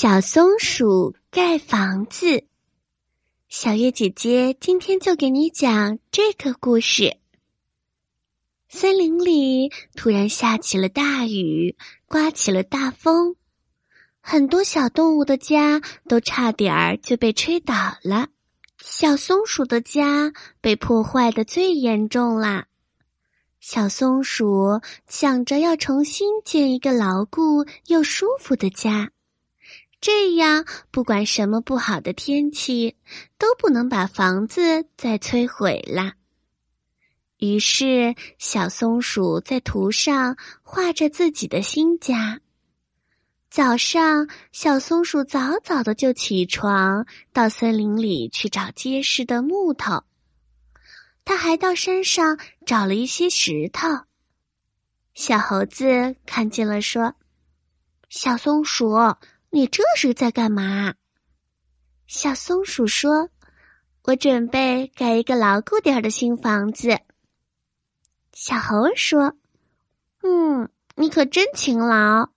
小松鼠盖房子。小月姐姐今天就给你讲这个故事。森林里突然下起了大雨，刮起了大风，很多小动物的家都差点儿就被吹倒了。小松鼠的家被破坏的最严重啦。小松鼠想着要重新建一个牢固又舒服的家。这样，不管什么不好的天气，都不能把房子再摧毁了。于是，小松鼠在图上画着自己的新家。早上，小松鼠早早的就起床，到森林里去找结实的木头。他还到山上找了一些石头。小猴子看见了，说：“小松鼠。”你这是在干嘛？小松鼠说：“我准备盖一个牢固点的新房子。”小猴说：“嗯，你可真勤劳，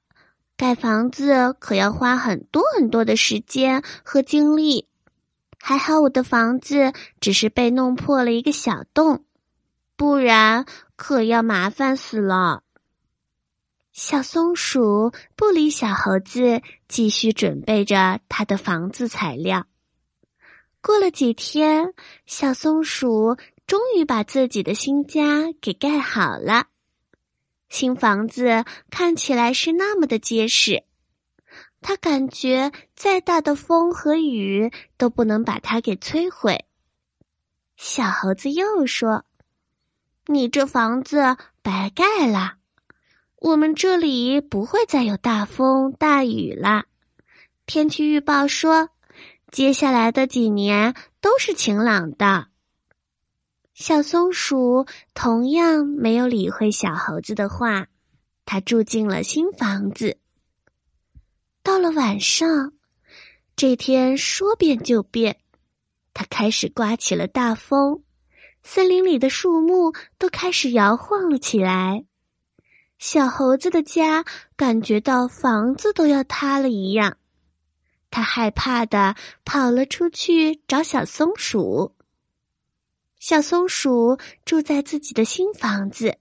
盖房子可要花很多很多的时间和精力。还好我的房子只是被弄破了一个小洞，不然可要麻烦死了。”小松鼠不理小猴子，继续准备着它的房子材料。过了几天，小松鼠终于把自己的新家给盖好了。新房子看起来是那么的结实，它感觉再大的风和雨都不能把它给摧毁。小猴子又说：“你这房子白盖了。”我们这里不会再有大风大雨了。天气预报说，接下来的几年都是晴朗的。小松鼠同样没有理会小猴子的话，它住进了新房子。到了晚上，这天说变就变，它开始刮起了大风，森林里的树木都开始摇晃了起来。小猴子的家感觉到房子都要塌了一样，他害怕的跑了出去找小松鼠。小松鼠住在自己的新房子，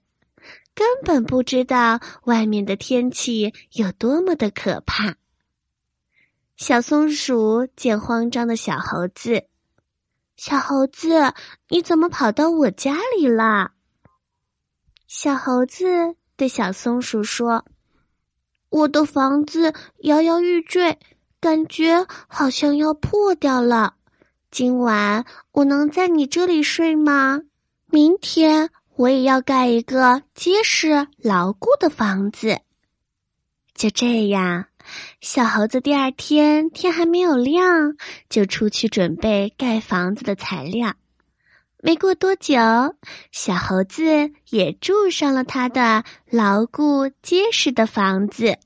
根本不知道外面的天气有多么的可怕。小松鼠见慌张的小猴子：“小猴子，你怎么跑到我家里了？”小猴子。对小松鼠说：“我的房子摇摇欲坠，感觉好像要破掉了。今晚我能在你这里睡吗？明天我也要盖一个结实牢固的房子。”就这样，小猴子第二天天还没有亮，就出去准备盖房子的材料。没过多久，小猴子也住上了他的牢固结实的房子。